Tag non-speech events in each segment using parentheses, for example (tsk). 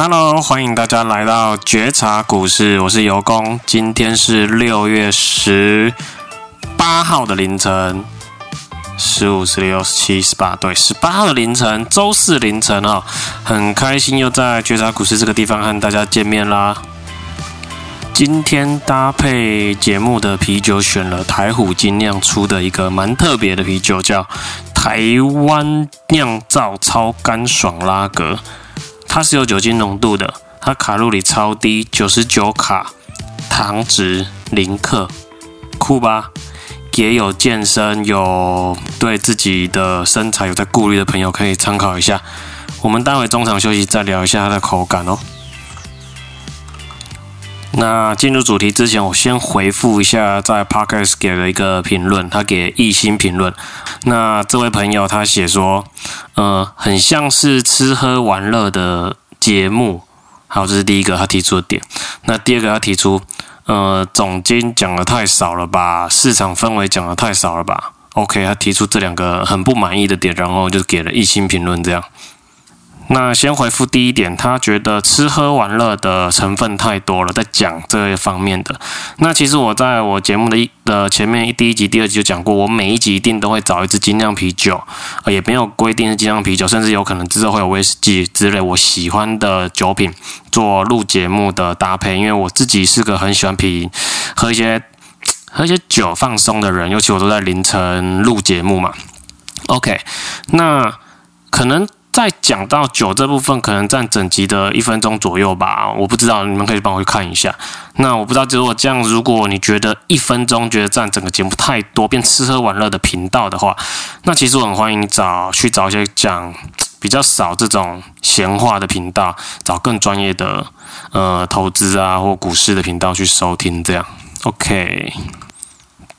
Hello，欢迎大家来到觉察股市，我是尤工。今天是六月十八号的凌晨，十五、十六、十七、十八，对，十八号的凌晨，周四凌晨哦，很开心又在觉察股市这个地方和大家见面啦。今天搭配节目的啤酒选了台虎精酿出的一个蛮特别的啤酒，叫台湾酿造超干爽拉格。它是有酒精浓度的，它卡路里超低，九十九卡，糖值零克，酷吧？也有健身、有对自己的身材有在顾虑的朋友可以参考一下。我们待会中场休息再聊一下它的口感哦。那进入主题之前，我先回复一下在 Podcast 给了一个评论，他给一星评论。那这位朋友他写说，呃，很像是吃喝玩乐的节目。好，这是第一个他提出的点。那第二个他提出，呃，总监讲的太少了吧，市场氛围讲的太少了吧。OK，他提出这两个很不满意的点，然后就给了一星评论这样。那先回复第一点，他觉得吃喝玩乐的成分太多了，在讲这一方面的。那其实我在我节目的一的前面一第一集、第二集就讲过，我每一集一定都会找一支精酿啤酒，也没有规定是精酿啤酒，甚至有可能之后会有威士忌之类我喜欢的酒品做录节目的搭配，因为我自己是个很喜欢啤喝一些喝一些酒放松的人，尤其我都在凌晨录节目嘛。OK，那可能。在讲到酒这部分，可能占整集的一分钟左右吧，我不知道，你们可以帮我去看一下。那我不知道，如果这样，如果你觉得一分钟觉得占整个节目太多，变吃喝玩乐的频道的话，那其实我很欢迎你找去找一些讲比较少这种闲话的频道，找更专业的呃投资啊或股市的频道去收听。这样，OK。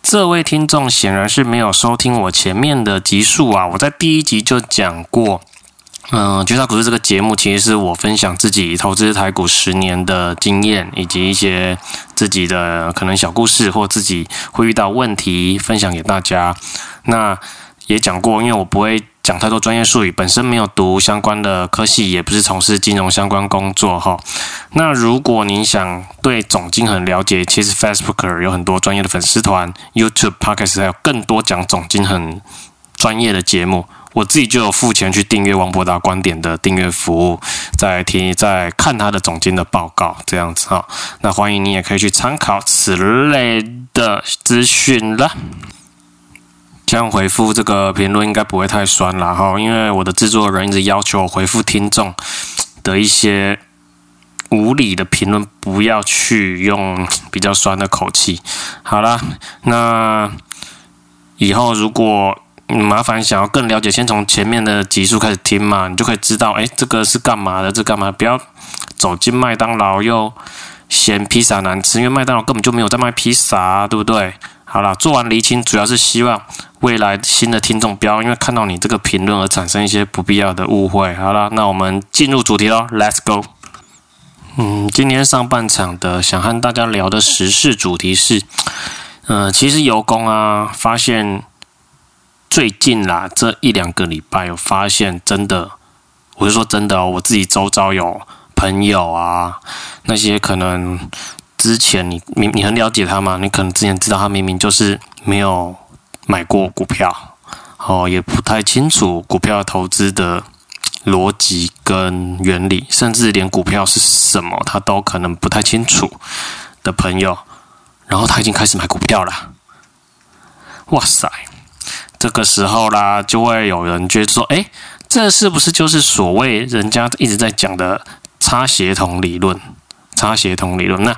这位听众显然是没有收听我前面的集数啊，我在第一集就讲过。嗯，觉察股市这个节目，其实是我分享自己投资台股十年的经验，以及一些自己的可能小故事，或自己会遇到问题，分享给大家。那也讲过，因为我不会讲太多专业术语，本身没有读相关的科系，也不是从事金融相关工作哈。那如果你想对总经很了解，其实 Facebook 有很多专业的粉丝团，YouTube、Podcast 还有更多讲总经很专业的节目。我自己就有付钱去订阅王博达观点的订阅服务，在听在看他的总经的报告这样子哈。那欢迎你也可以去参考此类的资讯了。这样回复这个评论应该不会太酸了哈，因为我的制作人一直要求我回复听众的一些无理的评论，不要去用比较酸的口气。好了，那以后如果嗯，麻烦想要更了解，先从前面的集数开始听嘛，你就可以知道，哎，这个是干嘛的？这干嘛？不要走进麦当劳又嫌披萨难吃，因为麦当劳根本就没有在卖披萨，对不对？好了，做完厘清，主要是希望未来新的听众不要因为看到你这个评论而产生一些不必要的误会。好了，那我们进入主题喽，Let's go。嗯，今天上半场的想和大家聊的时事主题是，嗯、呃，其实尤公啊，发现。最近啦，这一两个礼拜有发现，真的，我是说真的哦，我自己周遭有朋友啊，那些可能之前你你你很了解他吗？你可能之前知道他明明就是没有买过股票，哦，也不太清楚股票投资的逻辑跟原理，甚至连股票是什么他都可能不太清楚的朋友，然后他已经开始买股票了，哇塞！这个时候啦，就会有人觉得说：“诶，这是不是就是所谓人家一直在讲的差协同理论？差协同理论？那，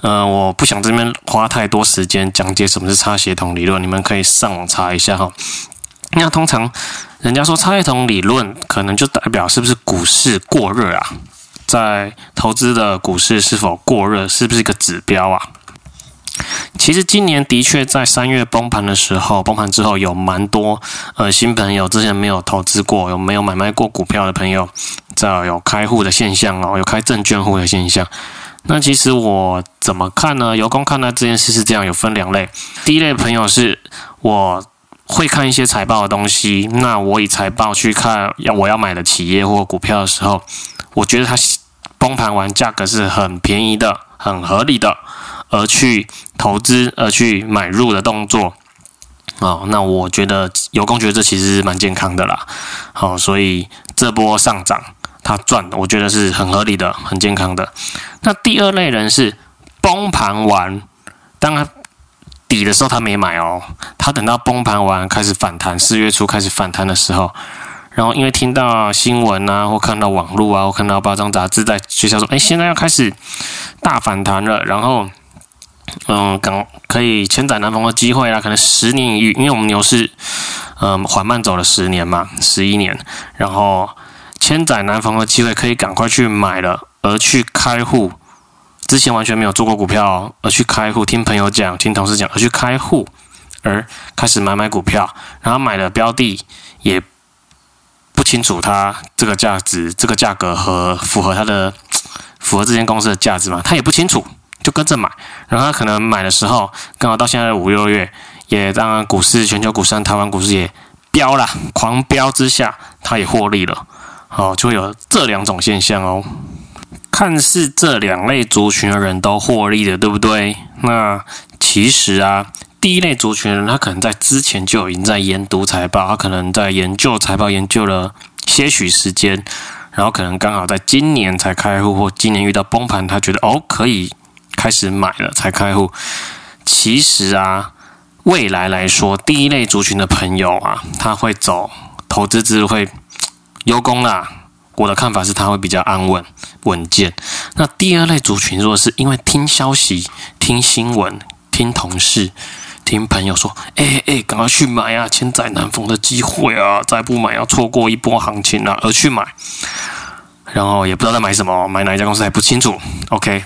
呃，我不想这边花太多时间讲解什么是差协同理论，你们可以上网查一下哈。那通常人家说差协同理论，可能就代表是不是股市过热啊？在投资的股市是否过热，是不是一个指标啊？”其实今年的确在三月崩盘的时候，崩盘之后有蛮多呃新朋友，之前没有投资过，有没有买卖过股票的朋友，在有开户的现象哦，有开证券户的现象。那其实我怎么看呢？尤公看待这件事是这样，有分两类。第一类朋友是我会看一些财报的东西，那我以财报去看要我要买的企业或股票的时候，我觉得它。崩盘完价格是很便宜的、很合理的，而去投资、而去买入的动作。哦，那我觉得有工觉得这其实是蛮健康的啦。好，所以这波上涨他赚，我觉得是很合理的、很健康的。那第二类人是崩盘完，当然底的时候他没买哦，他等到崩盘完开始反弹，四月初开始反弹的时候，然后因为听到新闻啊，或看到网络啊，或看到报章杂志在学校说，哎，现在要开始大反弹了，然后。嗯，刚可以千载难逢的机会啊，可能十年一遇，因为我们牛市，嗯，缓慢走了十年嘛，十一年，然后千载难逢的机会，可以赶快去买了，而去开户，之前完全没有做过股票，而去开户，听朋友讲，听同事讲，而去开户，而开始买买股票，然后买的标的也不清楚它这个价值，这个价格和符合它的符合这间公司的价值吗？他也不清楚。就跟着买，然后他可能买的时候刚好到现在五六月，也当然股市全球股市、台湾股市也飙了，狂飙之下，他也获利了。好，就会有这两种现象哦。看似这两类族群的人都获利了，对不对？那其实啊，第一类族群人，他可能在之前就已经在研读财报，他可能在研究财报研究了些许时间，然后可能刚好在今年才开户，或今年遇到崩盘，他觉得哦可以。开始买了才开户，其实啊，未来来说，第一类族群的朋友啊，他会走投资之路会优功啦。我的看法是他会比较安稳稳健。那第二类族群，如果是因为听消息、听新闻、听同事、听朋友说，哎哎，赶快去买啊，千载难逢的机会啊，再不买要错过一波行情了，而去买，然后也不知道在买什么，买哪一家公司还不清楚。OK。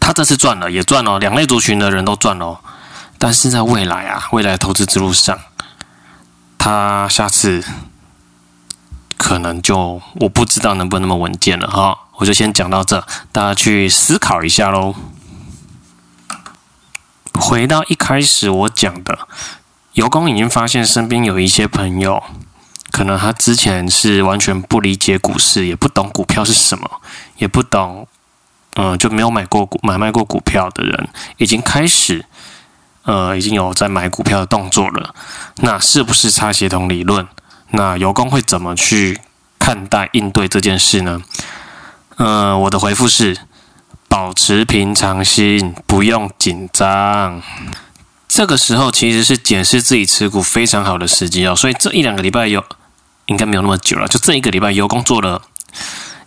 他这次赚了，也赚了，两类族群的人都赚了。但是在未来啊，未来投资之路上，他下次可能就我不知道能不能那么稳健了哈。我就先讲到这，大家去思考一下喽。回到一开始我讲的，油工已经发现身边有一些朋友，可能他之前是完全不理解股市，也不懂股票是什么，也不懂。嗯，就没有买过股、买卖过股票的人，已经开始，呃，已经有在买股票的动作了。那是不是差协同理论？那油工会怎么去看待、应对这件事呢？呃，我的回复是：保持平常心，不用紧张。这个时候其实是检视自己持股非常好的时机哦。所以这一两个礼拜有，应该没有那么久了，就这一个礼拜油工做了。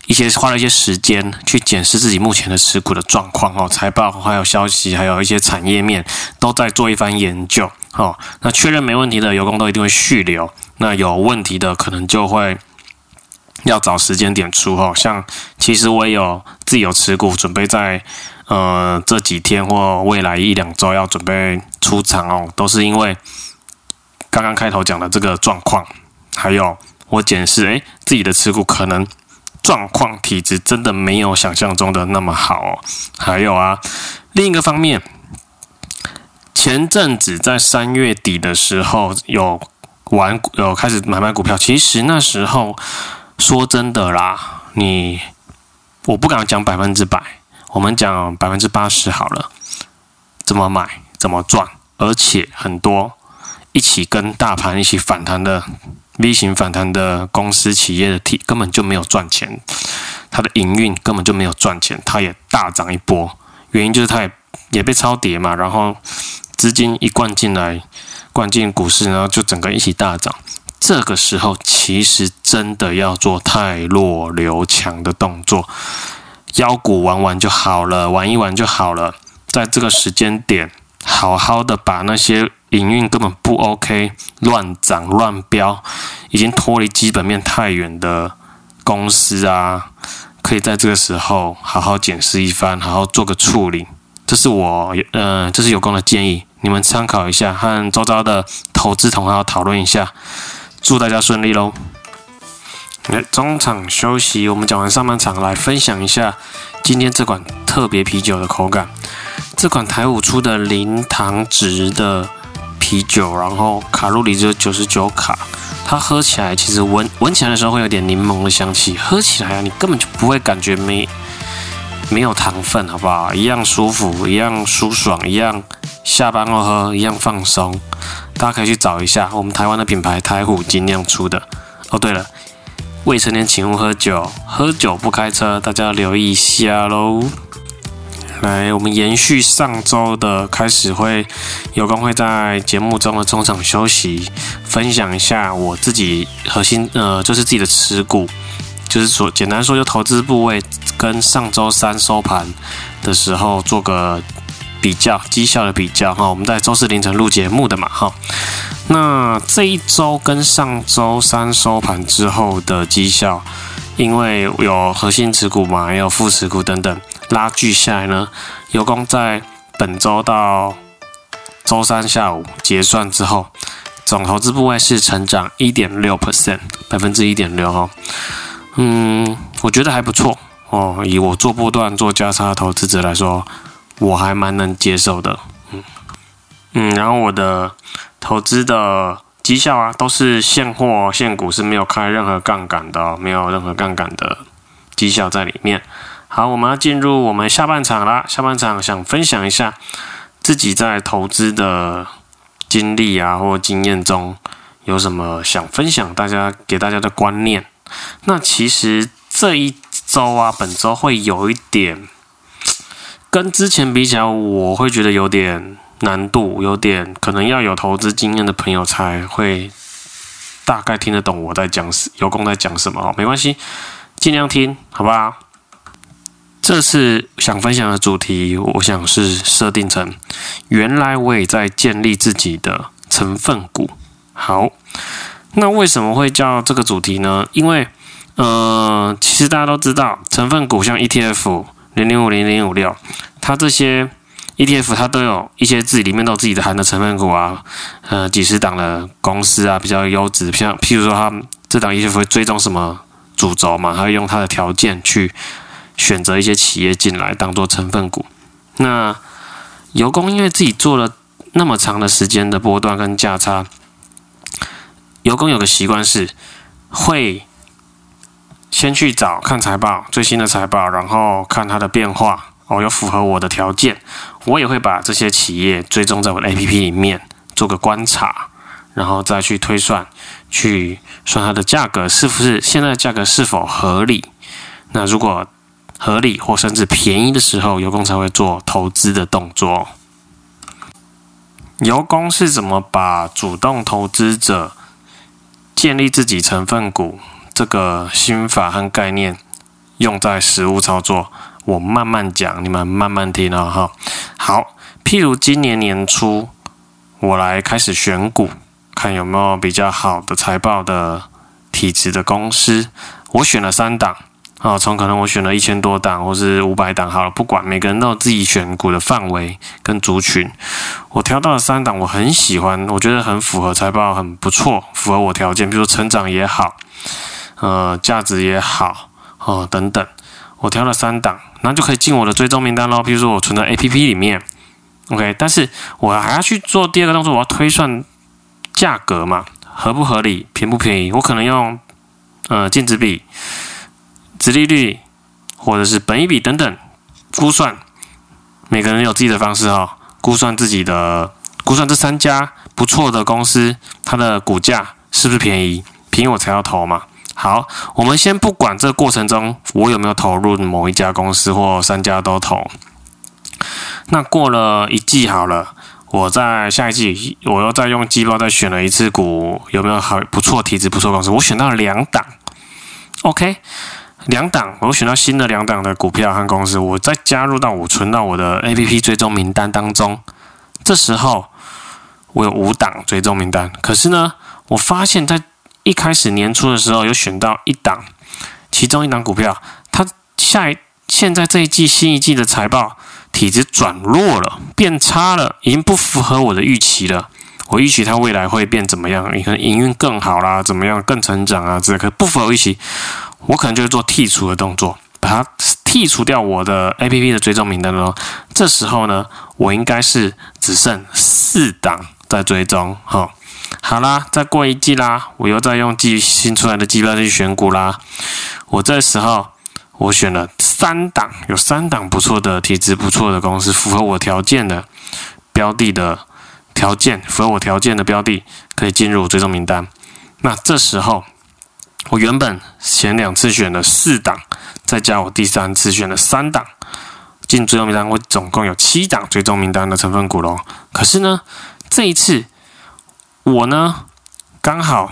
一些花了一些时间去检视自己目前的持股的状况哦，财报还有消息，还有一些产业面都在做一番研究哦。那确认没问题的油工都一定会续留，那有问题的可能就会要找时间点出哦。像其实我也有自己有持股，准备在呃这几天或未来一两周要准备出场哦，都是因为刚刚开头讲的这个状况，还有我检视诶自己的持股可能。状况体质真的没有想象中的那么好哦。还有啊，另一个方面，前阵子在三月底的时候有玩有开始买卖股票，其实那时候说真的啦，你我不敢讲百分之百，我们讲百分之八十好了，怎么买怎么赚，而且很多一起跟大盘一起反弹的。V 型反弹的公司企业的体根本就没有赚钱，它的营运根本就没有赚钱，它也大涨一波，原因就是它也也被超跌嘛，然后资金一灌进来，灌进股市，然后就整个一起大涨。这个时候其实真的要做太弱留强的动作，妖股玩玩就好了，玩一玩就好了，在这个时间点，好好的把那些。营运根本不 OK，乱涨乱飙，已经脱离基本面太远的公司啊，可以在这个时候好好检视一番，好好做个处理。这是我呃，这是有功的建议，你们参考一下，和周遭的投资同行讨论一下。祝大家顺利喽！来，中场休息，我们讲完上半场，来分享一下今天这款特别啤酒的口感。这款台五出的零糖值的。啤酒，然后卡路里只有九十九卡。它喝起来其实闻闻起来的时候会有点柠檬的香气，喝起来啊，你根本就不会感觉没没有糖分，好不好？一样舒服，一样舒爽，一样下班后喝，一样放松。大家可以去找一下我们台湾的品牌台虎精酿出的。哦，对了，未成年请勿喝酒，喝酒不开车，大家留意一下喽。来，我们延续上周的开始会，有空会在节目中的中场休息，分享一下我自己核心，呃，就是自己的持股，就是说简单说，就投资部位跟上周三收盘的时候做个比较，绩效的比较哈。我们在周四凌晨录节目的嘛哈。那这一周跟上周三收盘之后的绩效，因为有核心持股嘛，也有副持股等等。拉锯下来呢，有功在本周到周三下午结算之后，总投资部位是成长一点六 percent，百分之一点六哦。嗯，我觉得还不错哦。以我做波段、做价差投资者来说，我还蛮能接受的。嗯嗯，然后我的投资的绩效啊，都是现货现股，是没有开任何杠杆的，没有任何杠杆的绩效在里面。好，我们要进入我们下半场啦。下半场想分享一下自己在投资的经历啊，或经验中有什么想分享，大家给大家的观念。那其实这一周啊，本周会有一点跟之前比起来，我会觉得有点难度，有点可能要有投资经验的朋友才会大概听得懂我在讲，有空在讲什么哦，没关系，尽量听，好不好？这次想分享的主题，我想是设定成，原来我也在建立自己的成分股。好，那为什么会叫这个主题呢？因为，呃，其实大家都知道，成分股像 ETF 零零五零零五六，它这些 ETF 它都有一些自己里面都有自己的含的成分股啊，呃，几十档的公司啊，比较优质，像譬如说它这档 ETF 会追踪什么主轴嘛，它会用它的条件去。选择一些企业进来当做成分股，那油工因为自己做了那么长的时间的波段跟价差，油工有个习惯是会先去找看财报最新的财报，然后看它的变化哦，有符合我的条件，我也会把这些企业追踪在我的 APP 里面做个观察，然后再去推算，去算它的价格是不是现在的价格是否合理，那如果合理或甚至便宜的时候，油工才会做投资的动作。油工是怎么把主动投资者建立自己成分股这个心法和概念用在实务操作？我慢慢讲，你们慢慢听哦。哈。好，譬如今年年初，我来开始选股，看有没有比较好的财报的体质的公司，我选了三档。啊，从可能我选了一千多档，或是五百档，好了，不管，每个人都有自己选股的范围跟族群。我挑到了三档，我很喜欢，我觉得很符合财报，很不错，符合我条件，比如说成长也好，呃，价值也好，哦、呃，等等。我挑了三档，然后就可以进我的追踪名单喽。比如说我存在 APP 里面，OK，但是我还要去做第二个动作，我要推算价格嘛，合不合理，便不便宜？我可能用呃净值比。殖利率，或者是本益比等等估算，每个人有自己的方式哈、估算自己的估算这三家不错的公司，它的股价是不是便宜？便宜我才要投嘛。好，我们先不管这过程中我有没有投入某一家公司或三家都投。那过了一季好了，我在下一季我又再用季报再选了一次股，有没有好不错体质不错公司？我选到了两档，OK。两档，我选到新的两档的股票和公司，我再加入到我存到我的 APP 追踪名单当中。这时候我有五档追踪名单，可是呢，我发现在一开始年初的时候有选到一档，其中一档股票，它下一现在这一季新一季的财报体质转弱了，变差了，已经不符合我的预期了。我预期它未来会变怎么样？你可能营运更好啦，怎么样更成长啊？这个不符合预期。我可能就会做剔除的动作，把它剔除掉我的 APP 的追踪名单喽。这时候呢，我应该是只剩四档在追踪。好，好啦，再过一季啦，我又再用季新出来的季报去选股啦。我这时候我选了三档，有三档不错的体质不错的公司，符合我条件的标的的条件，符合我条件的标的可以进入追踪名单。那这时候我原本前两次选了四档，再加我第三次选了三档。进追踪名单，我总共有七档追踪名单的成分股喽。可是呢，这一次我呢刚好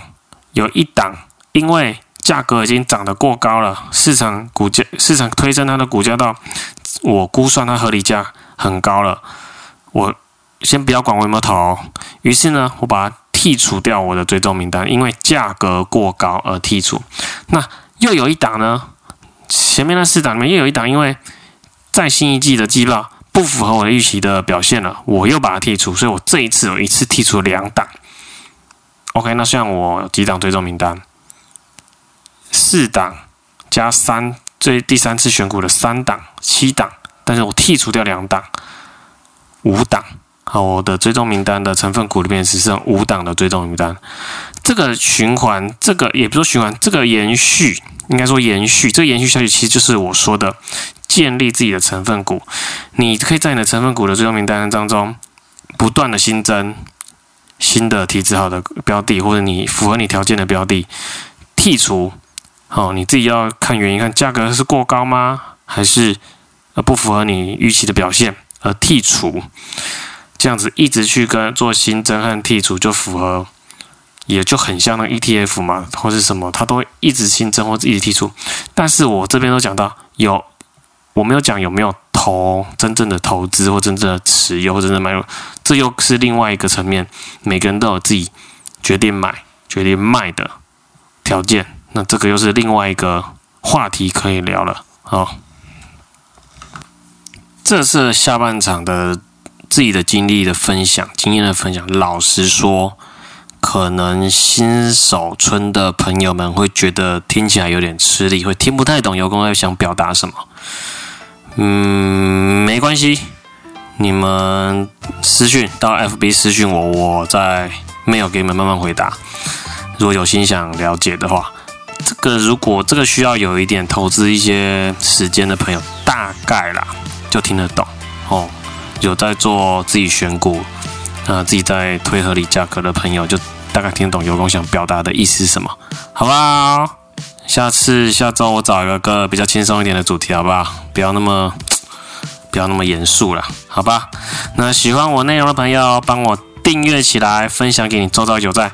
有一档，因为价格已经涨得过高了，市场股价市场推升它的股价到我估算它合理价很高了。我先不要管我有没有投，于是呢，我把剔除掉我的追踪名单，因为价格过高而剔除。那又有一档呢，前面的四档里面又有一档，因为在新一季的季报不符合我的预期的表现了，我又把它剔除，所以我这一次有一次剔除了两档。OK，那像我几档追踪名单，四档加三，最第三次选股的三档，七档，但是我剔除掉两档，五档。好，我的追踪名单的成分股里面只剩五档的追踪名单。这个循环，这个也不说循环，这个延续，应该说延续，这个延续下去其实就是我说的。建立自己的成分股，你可以在你的成分股的追踪名单当中不断的新增新的体质好的标的，或者你符合你条件的标的，剔除。好，你自己要看原因，看价格是过高吗？还是呃不符合你预期的表现而剔除？这样子一直去跟做新增和剔除，就符合，也就很像那 ETF 嘛，或是什么，它都会一直新增或者一直剔除。但是我这边都讲到有。我没有讲有没有投真正的投资或真正的持有或真正买入，这又是另外一个层面。每个人都有自己决定买、决定卖的条件，那这个又是另外一个话题可以聊了。好，这是下半场的自己的经历的分享、经验的分享。老实说，可能新手村的朋友们会觉得听起来有点吃力，会听不太懂油公在想表达什么。嗯，没关系，你们私讯到 FB 私讯我，我再没有给你们慢慢回答。如果有心想了解的话，这个如果这个需要有一点投资一些时间的朋友，大概啦就听得懂哦。有在做自己选股，啊、呃，自己在推合理价格的朋友，就大概听懂油工想表达的意思是什么，好不好？下次下周我找一个比较轻松一点的主题，好不好？不要那么 (tsk) 不要那么严肃了，好吧？那喜欢我内容的朋友，帮我订阅起来，分享给你周遭有在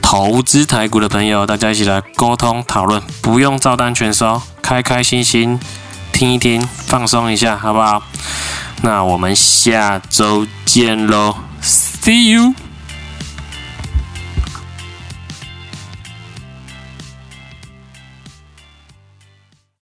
投资台股的朋友，大家一起来沟通讨论，不用照单全收，开开心心听一听，放松一下，好不好？那我们下周见喽，See you。